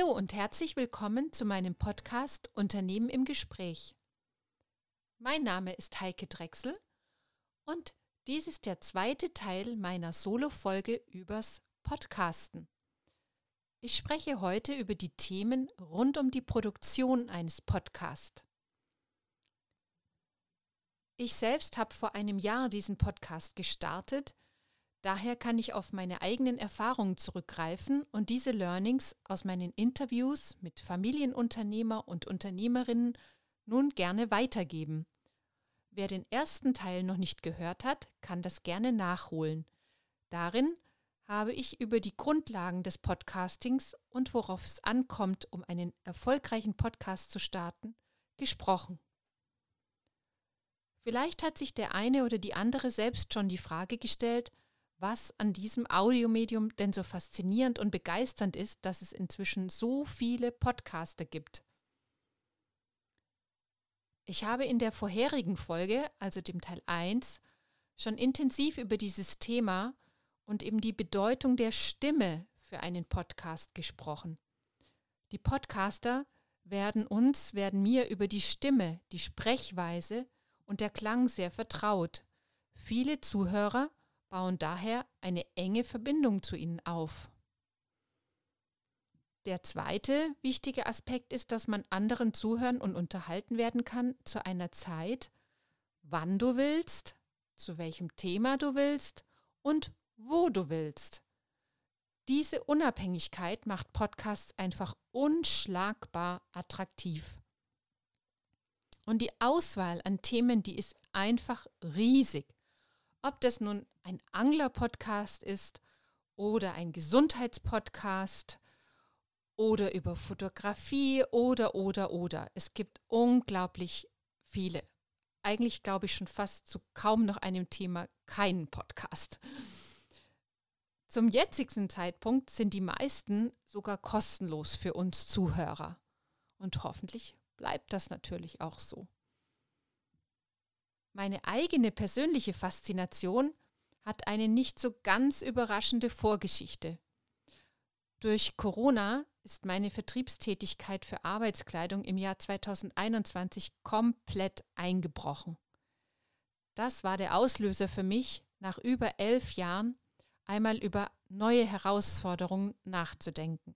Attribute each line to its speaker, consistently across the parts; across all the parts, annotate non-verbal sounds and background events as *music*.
Speaker 1: Hallo. Und herzlich willkommen zu meinem Podcast Unternehmen im Gespräch. Mein Name ist Heike Drechsel und dies ist der zweite Teil meiner Solo-Folge übers Podcasten. Ich spreche heute über die Themen rund um die Produktion eines Podcasts. Ich selbst habe vor einem Jahr diesen Podcast gestartet, daher kann ich auf meine eigenen Erfahrungen zurückgreifen und diese Learnings aus meinen Interviews mit Familienunternehmer und Unternehmerinnen nun gerne weitergeben. Wer den ersten Teil noch nicht gehört hat, kann das gerne nachholen. Darin habe ich über die Grundlagen des Podcastings und worauf es ankommt, um einen erfolgreichen Podcast zu starten, gesprochen. Vielleicht hat sich der eine oder die andere selbst schon die Frage gestellt, was an diesem Audiomedium denn so faszinierend und begeisternd ist, dass es inzwischen so viele Podcaster gibt. Ich habe in der vorherigen Folge, also dem Teil 1, schon intensiv über dieses Thema und eben die Bedeutung der Stimme für einen Podcast gesprochen. Die Podcaster werden uns, werden mir über die Stimme, die Sprechweise und der Klang sehr vertraut. Viele Zuhörer bauen daher eine enge Verbindung zu ihnen auf. Der zweite wichtige Aspekt ist, dass man anderen zuhören und unterhalten werden kann zu einer Zeit, wann du willst, zu welchem Thema du willst und wo du willst. Diese Unabhängigkeit macht Podcasts einfach unschlagbar attraktiv. Und die Auswahl an Themen, die ist einfach riesig. Ob das nun ein Angler-Podcast ist oder ein Gesundheitspodcast oder über Fotografie oder, oder, oder. Es gibt unglaublich viele. Eigentlich glaube ich schon fast zu kaum noch einem Thema keinen Podcast. Zum jetzigen Zeitpunkt sind die meisten sogar kostenlos für uns Zuhörer. Und hoffentlich bleibt das natürlich auch so. Meine eigene persönliche Faszination hat eine nicht so ganz überraschende Vorgeschichte. Durch Corona ist meine Vertriebstätigkeit für Arbeitskleidung im Jahr 2021 komplett eingebrochen. Das war der Auslöser für mich, nach über elf Jahren einmal über neue Herausforderungen nachzudenken.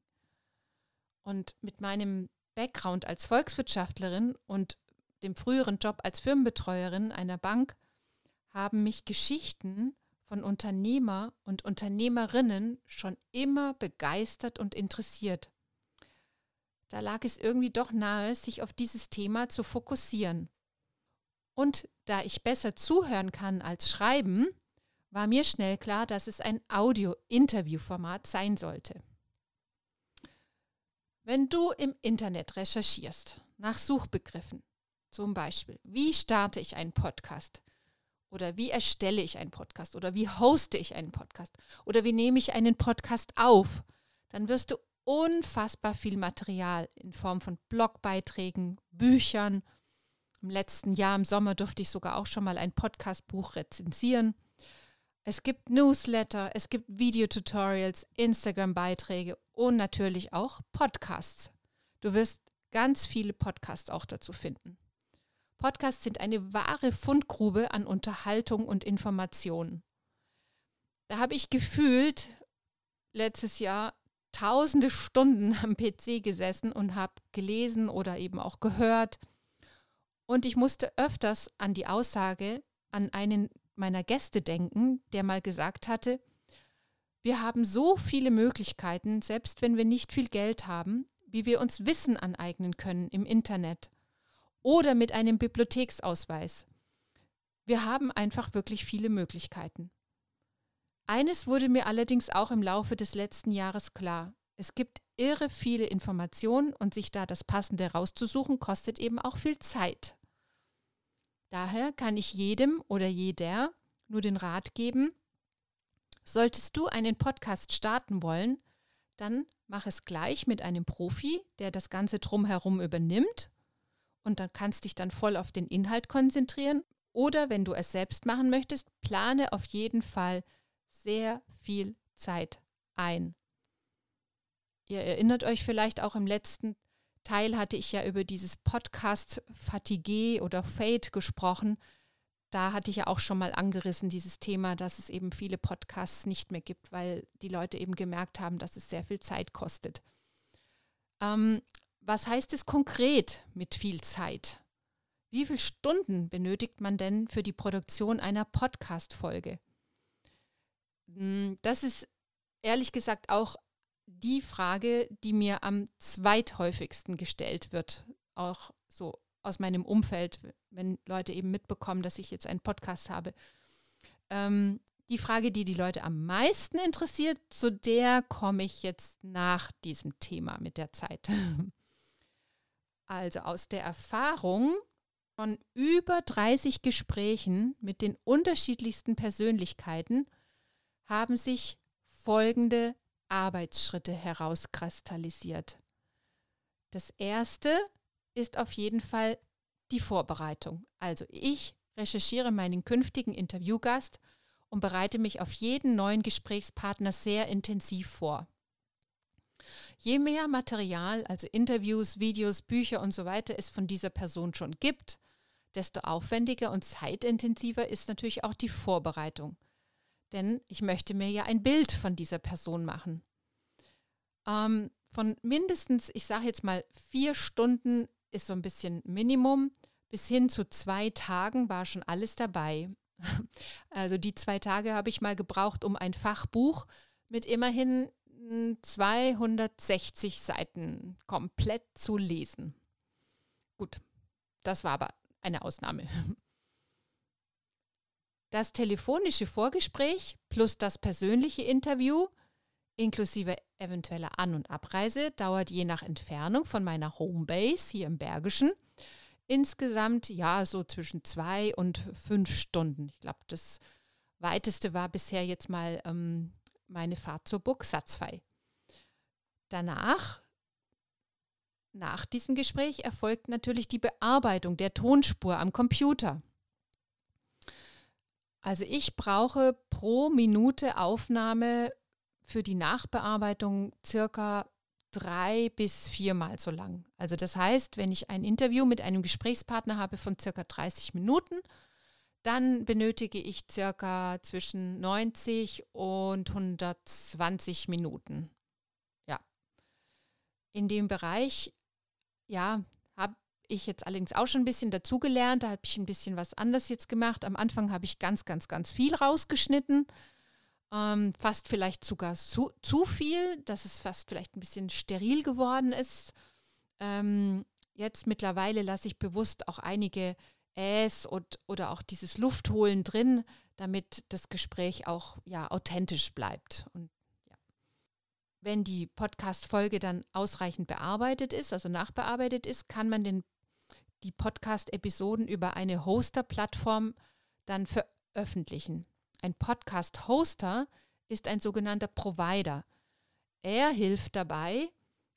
Speaker 1: Und mit meinem Background als Volkswirtschaftlerin und dem früheren Job als Firmenbetreuerin einer Bank haben mich Geschichten von Unternehmer und Unternehmerinnen schon immer begeistert und interessiert. Da lag es irgendwie doch nahe, sich auf dieses Thema zu fokussieren. Und da ich besser zuhören kann als schreiben, war mir schnell klar, dass es ein Audio-Interview-Format sein sollte. Wenn du im Internet recherchierst nach Suchbegriffen, zum Beispiel, wie starte ich einen Podcast oder wie erstelle ich einen Podcast oder wie hoste ich einen Podcast oder wie nehme ich einen Podcast auf, dann wirst du unfassbar viel Material in Form von Blogbeiträgen, Büchern. Im letzten Jahr im Sommer durfte ich sogar auch schon mal ein Podcastbuch rezensieren. Es gibt Newsletter, es gibt Videotutorials, Instagram-Beiträge und natürlich auch Podcasts. Du wirst ganz viele Podcasts auch dazu finden. Podcasts sind eine wahre Fundgrube an Unterhaltung und Informationen. Da habe ich gefühlt letztes Jahr tausende Stunden am PC gesessen und habe gelesen oder eben auch gehört. Und ich musste öfters an die Aussage, an einen meiner Gäste denken, der mal gesagt hatte, wir haben so viele Möglichkeiten, selbst wenn wir nicht viel Geld haben, wie wir uns Wissen aneignen können im Internet oder mit einem Bibliotheksausweis. Wir haben einfach wirklich viele Möglichkeiten. Eines wurde mir allerdings auch im Laufe des letzten Jahres klar. Es gibt irre viele Informationen und sich da das Passende rauszusuchen, kostet eben auch viel Zeit. Daher kann ich jedem oder jeder nur den Rat geben, solltest du einen Podcast starten wollen, dann mach es gleich mit einem Profi, der das Ganze drumherum übernimmt und dann kannst dich dann voll auf den Inhalt konzentrieren. Oder wenn du es selbst machen möchtest, plane auf jeden Fall sehr viel Zeit ein. ihr erinnert euch vielleicht auch im letzten Teil hatte ich ja über dieses Podcast Fatigue oder Fade gesprochen. Da hatte ich ja auch schon mal angerissen, dieses Thema, dass es eben viele Podcasts nicht mehr gibt, weil die Leute eben gemerkt haben, dass es sehr viel Zeit kostet. Ähm, was heißt es konkret mit viel Zeit? Wie viele Stunden benötigt man denn für die Produktion einer Podcast-Folge? Hm, das ist ehrlich gesagt auch die Frage, die mir am zweithäufigsten gestellt wird, auch so aus meinem Umfeld, wenn Leute eben mitbekommen, dass ich jetzt einen Podcast habe. Ähm, die Frage, die die Leute am meisten interessiert, zu der komme ich jetzt nach diesem Thema mit der Zeit. *laughs* Also aus der Erfahrung von über 30 Gesprächen mit den unterschiedlichsten Persönlichkeiten haben sich folgende Arbeitsschritte herauskristallisiert. Das erste ist auf jeden Fall die Vorbereitung. Also ich recherchiere meinen künftigen Interviewgast und bereite mich auf jeden neuen Gesprächspartner sehr intensiv vor. Je mehr Material, also Interviews, Videos, Bücher und so weiter es von dieser Person schon gibt, desto aufwendiger und zeitintensiver ist natürlich auch die Vorbereitung. Denn ich möchte mir ja ein Bild von dieser Person machen. Ähm, von mindestens, ich sage jetzt mal, vier Stunden ist so ein bisschen Minimum, bis hin zu zwei Tagen war schon alles dabei. *laughs* Also die zwei Tage habe ich mal gebraucht, um ein Fachbuch mit immerhin 260 Seiten komplett zu lesen. Gut, das war aber eine Ausnahme. Das telefonische Vorgespräch plus das persönliche Interview inklusive eventueller An- und Abreise dauert je nach Entfernung von meiner Homebase hier im Bergischen insgesamt ja so zwischen zwei und fünf Stunden. Ich glaube, das weiteste war bisher jetzt mal ähm, meine Fahrt zur Burg Satzfei. Danach, nach diesem Gespräch, erfolgt natürlich die Bearbeitung der Tonspur am Computer. Also ich brauche pro Minute Aufnahme für die Nachbearbeitung circa drei bis viermal so lang. Also das heißt, wenn ich ein Interview mit einem Gesprächspartner habe von circa 30 Minuten, dann benötige ich circa zwischen 90 und 120 Minuten. Ja. In dem Bereich, ja, ich jetzt allerdings auch schon ein bisschen dazugelernt. Da habe ich ein bisschen was anders jetzt gemacht. Am Anfang habe ich ganz, ganz, ganz viel rausgeschnitten. Ähm, fast vielleicht sogar zu, zu, viel, dass es fast vielleicht ein bisschen steril geworden ist. Ähm, jetzt mittlerweile lasse ich bewusst auch einige Äs und, oder auch dieses Luftholen drin, damit das Gespräch auch ja, authentisch bleibt. Und ja. wenn die Podcast-Folge dann ausreichend bearbeitet ist, also nachbearbeitet ist, kann man den die Podcast-Episoden über eine Hoster-Plattform dann veröffentlichen. Ein Podcast-Hoster ist ein sogenannter Provider. Er hilft dabei,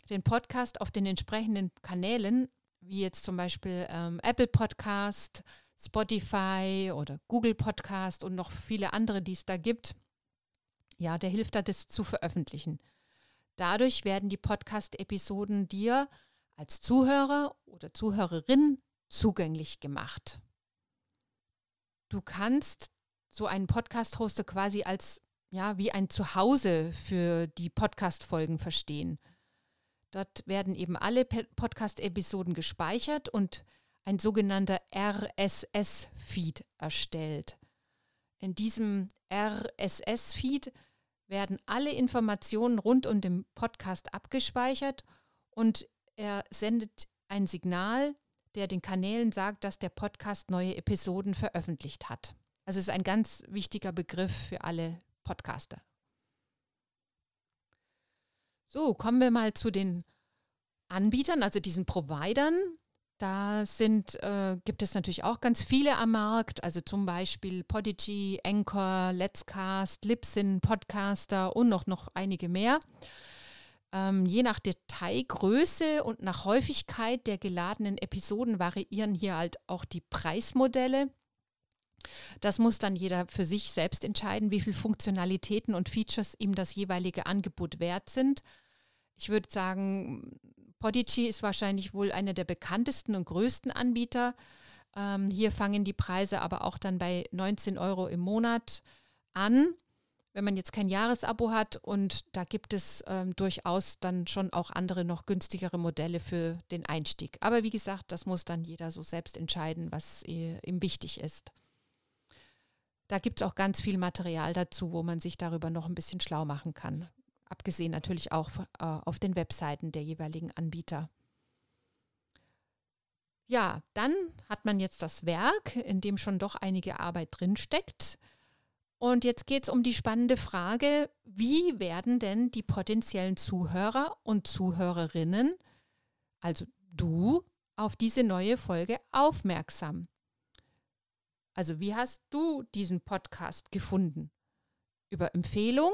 Speaker 1: den Podcast auf den entsprechenden Kanälen, wie jetzt zum Beispiel ähm, Apple Podcast, Spotify oder Google Podcast und noch viele andere, die es da gibt, ja, der hilft da, das zu veröffentlichen. Dadurch werden die Podcast-Episoden dir als Zuhörer oder Zuhörerin zugänglich gemacht. Du kannst so einen Podcast-Hoster quasi als ja, wie ein Zuhause für die Podcast-Folgen verstehen. Dort werden eben alle Podcast-Episoden gespeichert und ein sogenannter RSS-Feed erstellt. In diesem RSS-Feed werden alle Informationen rund um den Podcast abgespeichert und er sendet ein Signal, der den Kanälen sagt, dass der Podcast neue Episoden veröffentlicht hat. Also ist ein ganz wichtiger Begriff für alle Podcaster. So, kommen wir mal zu den Anbietern, also diesen Providern. Da sind, äh, gibt es natürlich auch ganz viele am Markt, also zum Beispiel Podigy, Anchor, Let's Cast, Libsyn, Podcaster und noch, noch einige mehr. Ähm, je nach Detailgröße und nach Häufigkeit der geladenen Episoden variieren hier halt auch die Preismodelle. Das muss dann jeder für sich selbst entscheiden, wie viele Funktionalitäten und Features ihm das jeweilige Angebot wert sind. Ich würde sagen, Podigy ist wahrscheinlich wohl einer der bekanntesten und größten Anbieter. Ähm, hier fangen die Preise aber auch dann bei 19 Euro im Monat an, wenn man jetzt kein Jahresabo hat. Und da gibt es ähm, durchaus dann schon auch andere noch günstigere Modelle für den Einstieg. Aber wie gesagt, das muss dann jeder so selbst entscheiden, was äh, ihm wichtig ist. Da gibt es auch ganz viel Material dazu, wo man sich darüber noch ein bisschen schlau machen kann. Abgesehen natürlich auch äh, auf den Webseiten der jeweiligen Anbieter. Ja, dann hat man jetzt das Werk, in dem schon doch einige Arbeit drinsteckt. Und jetzt geht es um die spannende Frage, wie werden denn die potenziellen Zuhörer und Zuhörerinnen, also du, auf diese neue Folge aufmerksam? Also wie hast du diesen Podcast gefunden? Über Empfehlung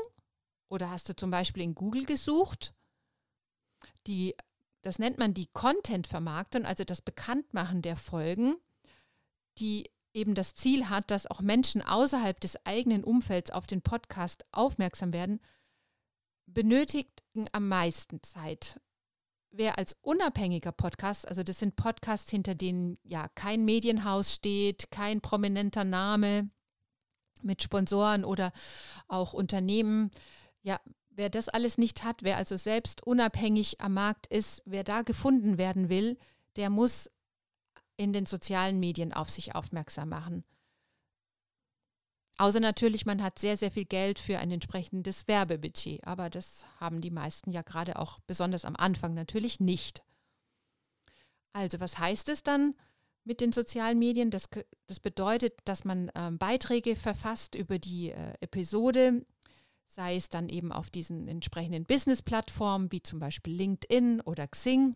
Speaker 1: oder hast du zum Beispiel in Google gesucht? Die, das nennt man die Content-Vermarktung, also das Bekanntmachen der Folgen, die eben das Ziel hat, dass auch Menschen außerhalb des eigenen Umfelds auf den Podcast aufmerksam werden, benötigen am meisten Zeit wer als unabhängiger Podcast, also das sind Podcasts, hinter denen ja kein Medienhaus steht, kein prominenter Name mit Sponsoren oder auch Unternehmen, ja, wer das alles nicht hat, wer also selbst unabhängig am Markt ist, wer da gefunden werden will, der muss in den sozialen Medien auf sich aufmerksam machen. Außer natürlich, man hat sehr, sehr viel Geld für ein entsprechendes Werbebudget. Aber das haben die meisten ja gerade auch besonders am Anfang natürlich nicht. Also was heißt es dann mit den sozialen Medien? Das, das bedeutet, dass man äh, Beiträge verfasst über die äh, Episode, sei es dann eben auf diesen entsprechenden Business-Plattformen wie zum Beispiel LinkedIn oder Xing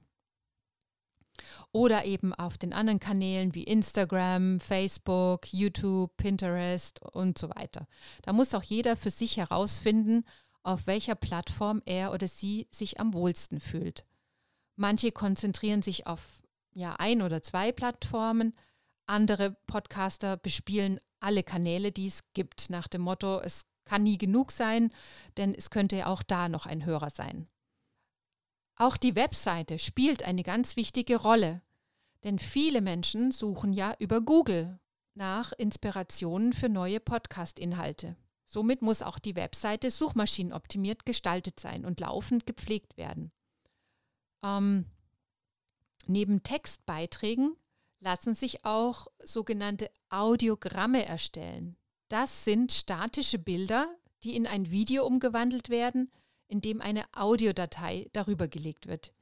Speaker 1: oder eben auf den anderen Kanälen wie Instagram, Facebook, YouTube, Pinterest und so weiter. Da muss auch jeder für sich herausfinden, auf welcher Plattform er oder sie sich am wohlsten fühlt. Manche konzentrieren sich auf ja, ein oder zwei Plattformen, andere Podcaster bespielen alle Kanäle, die es gibt, nach dem Motto, es kann nie genug sein, denn es könnte ja auch da noch ein Hörer sein. Auch die Webseite spielt eine ganz wichtige Rolle, denn viele Menschen suchen ja über Google nach Inspirationen für neue Podcast-Inhalte. Somit muss auch die Webseite suchmaschinenoptimiert gestaltet sein und laufend gepflegt werden. Ähm, neben Textbeiträgen lassen sich auch sogenannte Audiogramme erstellen. Das sind statische Bilder, die in ein Video umgewandelt werden, in dem eine Audiodatei darüber gelegt wird.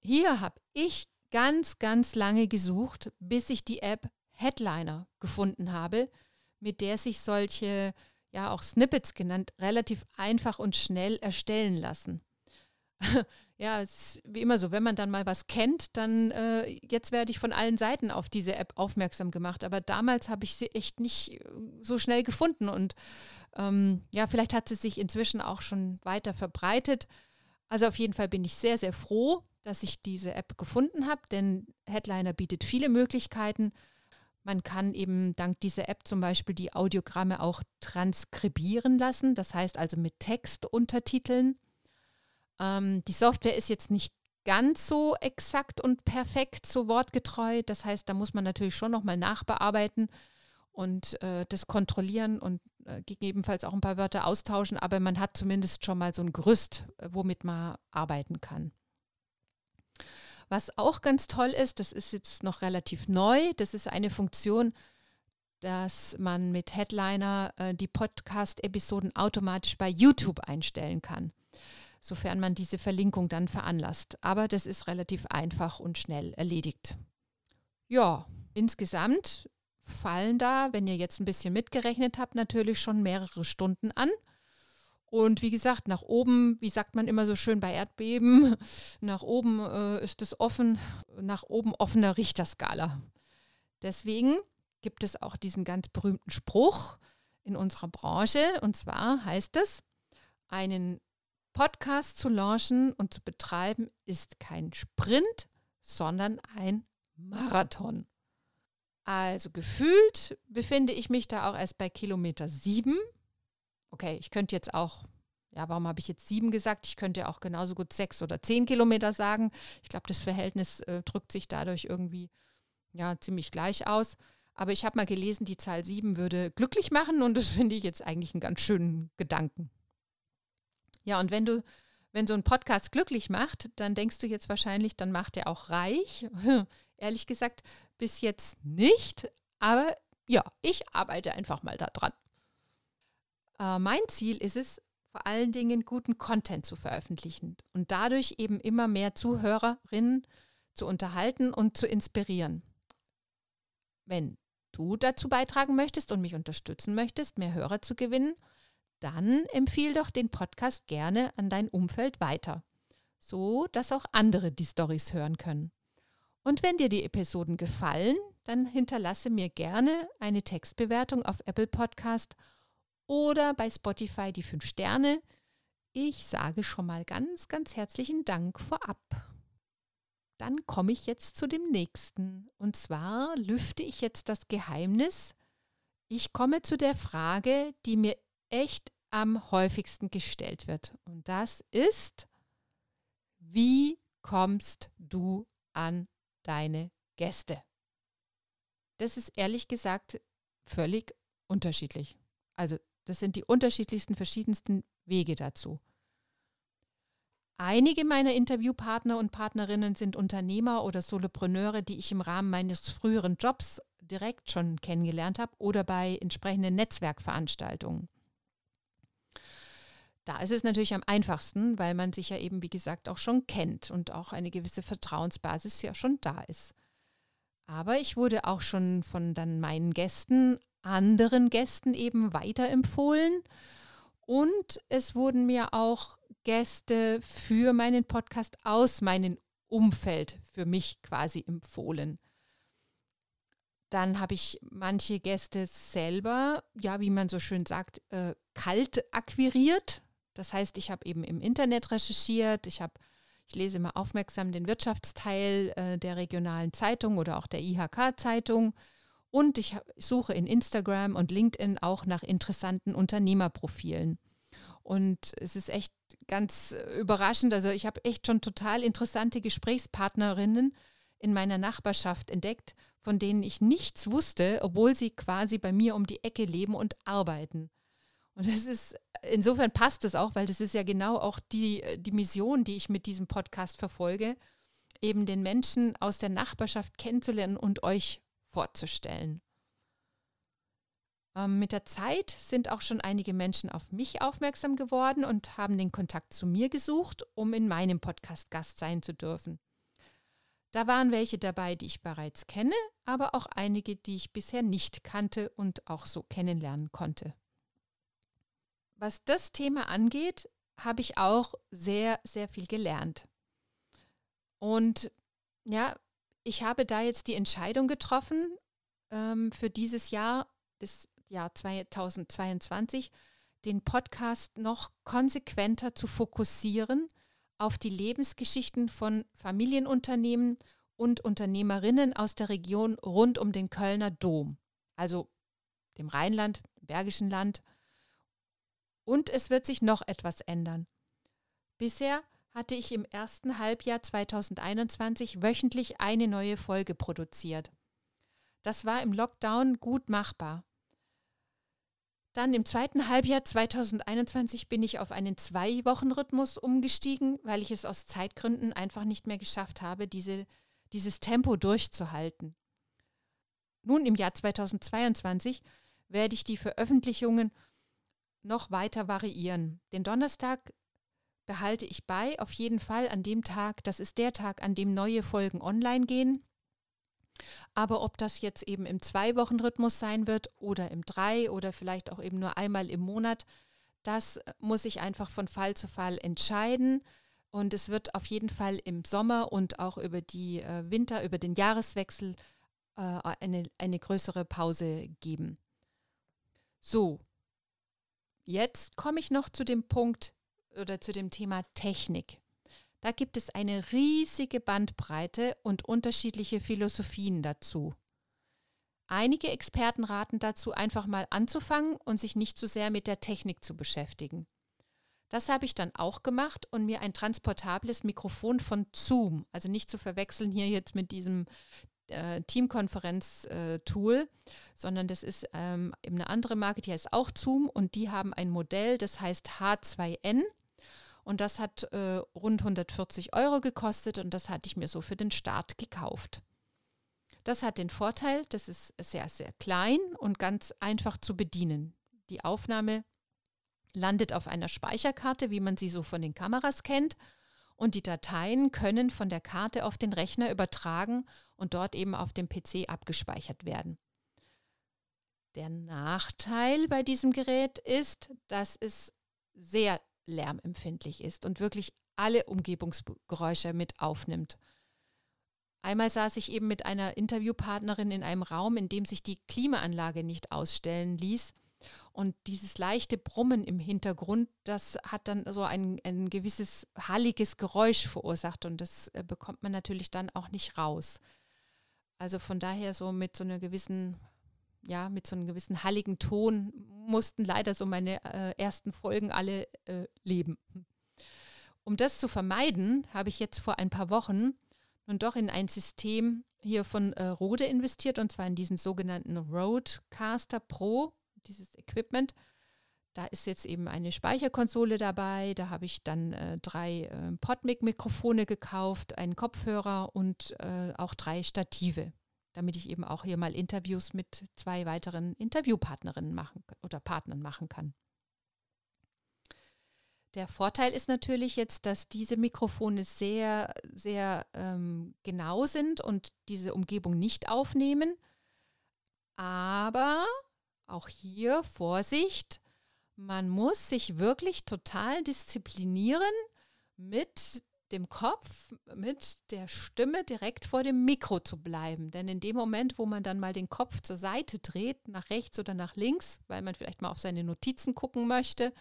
Speaker 1: Hier habe ich ganz, ganz lange gesucht, bis ich die App Headliner gefunden habe, mit der sich solche, ja auch Snippets genannt, relativ einfach und schnell erstellen lassen. *laughs* ja, es ist wie immer so, wenn man dann mal was kennt, dann äh, jetzt werde ich von allen Seiten auf diese App aufmerksam gemacht. Aber damals habe ich sie echt nicht äh, so schnell gefunden und ähm, ja, vielleicht hat sie sich inzwischen auch schon weiter verbreitet. Also auf jeden Fall bin ich sehr, sehr froh, dass ich diese App gefunden habe, denn Headliner bietet viele Möglichkeiten. Man kann eben dank dieser App zum Beispiel die Audiogramme auch transkribieren lassen, das heißt also mit Textuntertiteln. Ähm, die Software ist jetzt nicht ganz so exakt und perfekt, so wortgetreu. Das heißt, da muss man natürlich schon nochmal nachbearbeiten und äh, das kontrollieren und äh, gegebenenfalls auch ein paar Wörter austauschen, aber man hat zumindest schon mal so ein Gerüst, äh, womit man arbeiten kann. Was auch ganz toll ist, das ist jetzt noch relativ neu, das ist eine Funktion, dass man mit Headliner äh, die Podcast-Episoden automatisch bei YouTube einstellen kann, sofern man diese Verlinkung dann veranlasst. Aber das ist relativ einfach und schnell erledigt. Ja, insgesamt fallen da, wenn ihr jetzt ein bisschen mitgerechnet habt, natürlich schon mehrere Stunden an. Und wie gesagt, nach oben, wie sagt man immer so schön bei Erdbeben, *laughs* nach oben äh, ist es offen, nach oben offener Richterskala. Deswegen gibt es auch diesen ganz berühmten Spruch in unserer Branche. Und zwar heißt es, einen Podcast zu launchen und zu betreiben ist kein Sprint, sondern ein Marathon. Also gefühlt befinde ich mich da auch erst bei Kilometer 7. Okay, ich könnte jetzt auch Ja, warum habe ich jetzt sieben gesagt? Ich könnte auch genauso gut sechs oder zehn Kilometer sagen. Ich glaube, das Verhältnis äh, drückt sich dadurch irgendwie ja ziemlich gleich aus. Aber ich habe mal gelesen, die Zahl sieben würde glücklich machen und das finde ich jetzt eigentlich einen ganz schönen Gedanken. Ja, und wenn du, wenn so ein Podcast glücklich macht, dann denkst du jetzt wahrscheinlich, dann macht er auch reich. *laughs* Ehrlich gesagt, bis jetzt nicht, aber ja, ich arbeite einfach mal daran. Äh, mein Ziel ist es, vor allen Dingen guten Content zu veröffentlichen und dadurch eben immer mehr Zuhörerinnen zu unterhalten und zu inspirieren. Wenn du dazu beitragen möchtest und mich unterstützen möchtest, mehr Hörer zu gewinnen, dann empfiehl doch den Podcast gerne an dein Umfeld weiter, so dass auch andere die Stories hören können. Und wenn dir die Episoden gefallen, dann hinterlasse mir gerne eine Textbewertung auf Apple Podcast oder bei Spotify die 5 Sterne. Ich sage schon mal ganz, ganz herzlichen Dank vorab. Dann komme ich jetzt zu dem nächsten. Und zwar lüfte ich jetzt das Geheimnis. Ich komme zu der Frage, die mir echt am häufigsten gestellt wird. Und das ist, wie kommst du an deine Gäste? Das ist ehrlich gesagt völlig unterschiedlich. Also das sind die unterschiedlichsten, verschiedensten Wege dazu. Einige meiner Interviewpartner und Partnerinnen sind Unternehmer oder Solopreneure, die ich im Rahmen meines früheren Jobs direkt schon kennengelernt habe oder bei entsprechenden Netzwerkveranstaltungen. Da ist es natürlich am einfachsten, weil man sich ja eben, wie gesagt, auch schon kennt und auch eine gewisse Vertrauensbasis ja schon da ist. Aber ich wurde auch schon von dann meinen Gästen, anderen Gästen eben weiterempfohlen. Und es wurden mir auch Gäste für meinen Podcast aus meinem Umfeld für mich quasi empfohlen. Dann habe ich manche Gäste selber, ja, wie man so schön sagt, äh, kalt akquiriert. Das heißt, ich habe eben im Internet recherchiert, ich habe ich lese immer aufmerksam den Wirtschaftsteil äh, der regionalen Zeitung oder auch der IHK-Zeitung und ich suche in Instagram und LinkedIn auch nach interessanten Unternehmerprofilen. Und es ist echt ganz überraschend. Also ich habe echt schon total interessante Gesprächspartnerinnen in meiner Nachbarschaft entdeckt, von denen ich nichts wusste, obwohl sie quasi bei mir um die Ecke leben und arbeiten. Und das ist, insofern passt es auch, weil das ist ja genau auch die, die Mission, die ich mit diesem Podcast verfolge, eben den Menschen aus der Nachbarschaft kennenzulernen und euch vorzustellen. Ähm, mit der Zeit sind auch schon einige Menschen auf mich aufmerksam geworden und haben den Kontakt zu mir gesucht, um in meinem Podcast Gast sein zu dürfen. Da waren welche dabei, die ich bereits kenne, aber auch einige, die ich bisher nicht kannte und auch so kennenlernen konnte was das Thema angeht, habe ich auch sehr, sehr viel gelernt. Und ja, ich habe da jetzt die Entscheidung getroffen, ähm, für dieses Jahr, das Jahr 2022, den Podcast noch konsequenter zu fokussieren auf die Lebensgeschichten von Familienunternehmen und Unternehmerinnen aus der Region rund um den Kölner Dom, also dem Rheinland, dem Bergischen Land und es wird sich noch etwas ändern. Bisher hatte ich im ersten Halbjahr 2021 wöchentlich eine neue Folge produziert. Das war im Lockdown gut machbar. Dann im zweiten Halbjahr 2021 bin ich auf einen Zwei-Wochen-Rhythmus umgestiegen, weil ich es aus Zeitgründen einfach nicht mehr geschafft habe, diese, dieses Tempo durchzuhalten. Nun im Jahr 2022 werde ich die Veröffentlichungen noch weiter variieren. Den Donnerstag behalte ich bei, auf jeden Fall an dem Tag, das ist der Tag, an dem neue Folgen online gehen. Aber ob das jetzt eben im Zwei-Wochen-Rhythmus sein wird oder im Drei oder vielleicht auch eben nur einmal im Monat, das muss ich einfach von Fall zu Fall entscheiden. Und es wird auf jeden Fall im Sommer und auch über die äh, Winter, über den Jahreswechsel äh, eine, eine größere Pause geben. So, Jetzt komme ich noch zu dem Punkt oder zu dem Thema Technik. Da gibt es eine riesige Bandbreite und unterschiedliche Philosophien dazu. Einige Experten raten dazu, einfach mal anzufangen und sich nicht zu sehr mit der Technik zu beschäftigen. Das habe ich dann auch gemacht und mir ein transportables Mikrofon von Zoom, also nicht zu verwechseln hier jetzt mit diesem äh, Teamkonferenz-Tool, sondern das ist ähm, eine andere Marke, die heißt auch Zoom und die haben ein Modell, das heißt H2N und das hat äh, rund 140 Euro gekostet und das hatte ich mir so für den Start gekauft. Das hat den Vorteil, das ist sehr, sehr klein und ganz einfach zu bedienen. Die Aufnahme landet auf einer Speicherkarte, wie man sie so von den Kameras kennt. Und die Dateien können von der Karte auf den Rechner übertragen und dort eben auf dem PC abgespeichert werden. Der Nachteil bei diesem Gerät ist, dass es sehr lärmempfindlich ist und wirklich alle Umgebungsgeräusche mit aufnimmt. Einmal saß ich eben mit einer Interviewpartnerin in einem Raum, in dem sich die Klimaanlage nicht ausstellen ließ. Und dieses leichte Brummen im Hintergrund, das hat dann so ein, ein gewisses halliges Geräusch verursacht und das äh, bekommt man natürlich dann auch nicht raus. Also von daher so mit so einer gewissen, ja, mit so einem gewissen halligen Ton mussten leider so meine äh, ersten Folgen alle äh, leben. Um das zu vermeiden, habe ich jetzt vor ein paar Wochen nun doch in ein System hier von äh, Rode investiert und zwar in diesen sogenannten Roadcaster Pro dieses Equipment. Da ist jetzt eben eine Speicherkonsole dabei. Da habe ich dann äh, drei äh, Podmic-Mikrofone gekauft, einen Kopfhörer und äh, auch drei Stative, damit ich eben auch hier mal Interviews mit zwei weiteren Interviewpartnerinnen machen oder Partnern machen kann. Der Vorteil ist natürlich jetzt, dass diese Mikrofone sehr, sehr ähm, genau sind und diese Umgebung nicht aufnehmen. Aber auch hier Vorsicht, man muss sich wirklich total disziplinieren mit dem Kopf, mit der Stimme direkt vor dem Mikro zu bleiben. Denn in dem Moment, wo man dann mal den Kopf zur Seite dreht, nach rechts oder nach links, weil man vielleicht mal auf seine Notizen gucken möchte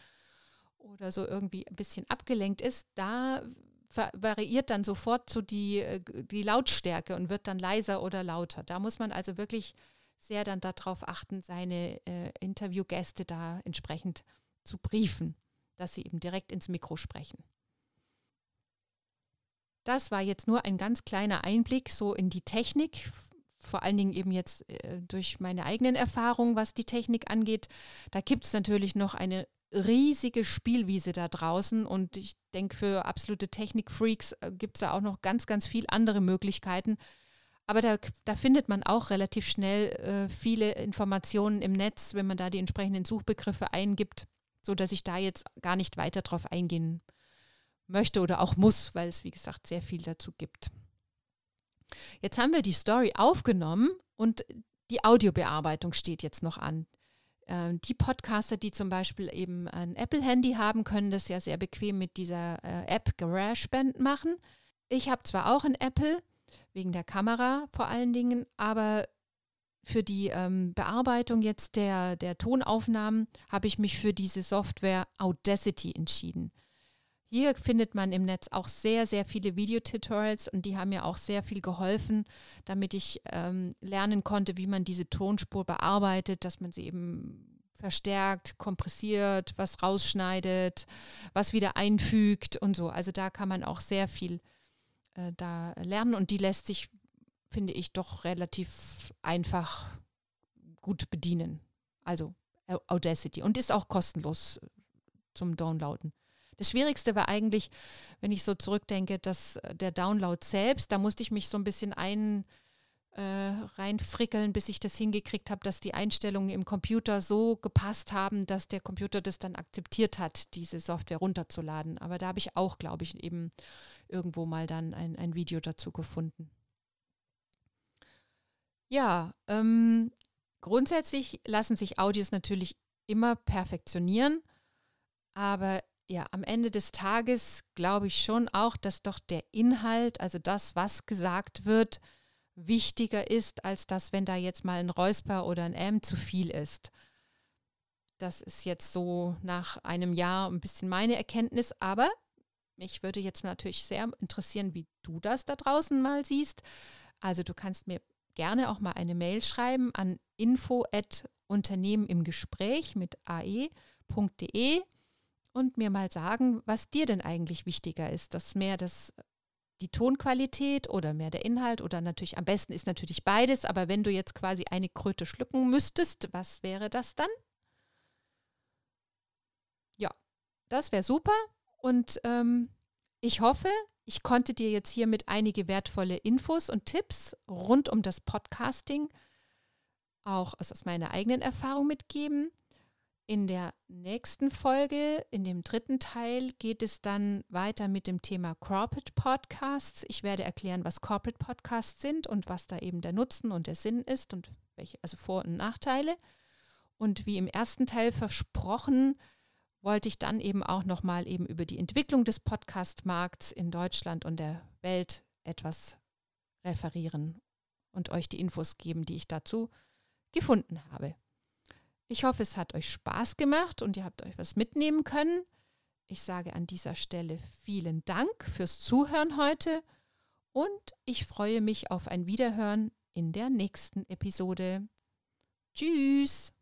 Speaker 1: oder so irgendwie ein bisschen abgelenkt ist, da variiert dann sofort so die, äh, die Lautstärke und wird dann leiser oder lauter. Da muss man also wirklich sehr dann darauf achten, seine äh, Interviewgäste da entsprechend zu briefen, dass sie eben direkt ins Mikro sprechen. Das war jetzt nur ein ganz kleiner Einblick so in die Technik, vor allen Dingen eben jetzt äh, durch meine eigenen Erfahrungen, was die Technik angeht. Da gibt es natürlich noch eine riesige Spielwiese da draußen und ich denke, für absolute Technikfreaks äh, gibt es da auch noch ganz, ganz viele andere Möglichkeiten, aber da, da findet man auch relativ schnell äh, viele Informationen im Netz, wenn man da die entsprechenden Suchbegriffe eingibt, sodass ich da jetzt gar nicht weiter drauf eingehen möchte oder auch muss, weil es, wie gesagt, sehr viel dazu gibt. Jetzt haben wir die Story aufgenommen und die Audiobearbeitung steht jetzt noch an. Ähm, die Podcaster, die zum Beispiel eben ein Apple-Handy haben, können das ja sehr bequem mit dieser äh, App GarageBand machen. Ich habe zwar auch ein Apple, wegen der Kamera vor allen Dingen, aber für die ähm, Bearbeitung jetzt der, der Tonaufnahmen habe ich mich für diese Software Audacity entschieden. Hier findet man im Netz auch sehr, sehr viele Videotutorials und die haben mir auch sehr viel geholfen, damit ich ähm, lernen konnte, wie man diese Tonspur bearbeitet, dass man sie eben verstärkt, kompressiert, was rausschneidet, was wieder einfügt und so. Also da kann man auch sehr viel äh, da lernen und die lässt sich, finde ich, doch relativ einfach gut bedienen. Also Audacity und ist auch kostenlos zum Downloaden. Das Schwierigste war eigentlich, wenn ich so zurückdenke, dass äh, der Download selbst, da musste ich mich so ein bisschen ein, äh, reinfrickeln, bis ich das hingekriegt habe, dass die Einstellungen im Computer so gepasst haben, dass der Computer das dann akzeptiert hat, diese Software runterzuladen. Aber da habe ich auch, glaube ich, eben irgendwo mal dann ein, ein Video dazu gefunden. Ja, ähm, grundsätzlich lassen sich Audios natürlich immer perfektionieren, aber ja, am Ende des Tages glaube ich schon auch, dass doch der Inhalt, also das, was gesagt wird, wichtiger ist, als das, wenn da jetzt mal ein Räusper oder ein M zu viel ist. Das ist jetzt so nach einem Jahr ein bisschen meine Erkenntnis, aber mich würde jetzt natürlich sehr interessieren, wie du das da draußen mal siehst. Also du kannst mir gerne auch mal eine Mail schreiben an info at Unternehmen im Gespräch mit ae.de und mir mal sagen, was dir denn eigentlich wichtiger ist. Das mehr das die Tonqualität oder mehr der Inhalt oder natürlich am besten ist natürlich beides, aber wenn du jetzt quasi eine Kröte schlucken müsstest, was wäre das dann? Ja, das wäre super und ähm, ich hoffe, ich konnte dir jetzt hiermit einige wertvolle Infos und Tipps rund um das Podcasting auch aus meiner eigenen Erfahrung mitgeben. In der nächsten Folge, in dem dritten Teil, geht es dann weiter mit dem Thema Corporate Podcasts. Ich werde erklären, was Corporate Podcasts sind und was da eben der Nutzen und der Sinn ist und welche, also Vor- und Nachteile. Und wie im ersten Teil versprochen, wollte ich dann eben auch nochmal eben über die Entwicklung des Podcast-Markts in Deutschland und der Welt etwas referieren und euch die Infos geben, die ich dazu gefunden habe. Ich hoffe, es hat euch Spaß gemacht und ihr habt euch was mitnehmen können. Ich sage an dieser Stelle vielen Dank fürs Zuhören heute und ich freue mich auf ein Wiederhören in der nächsten Episode. Tschüss!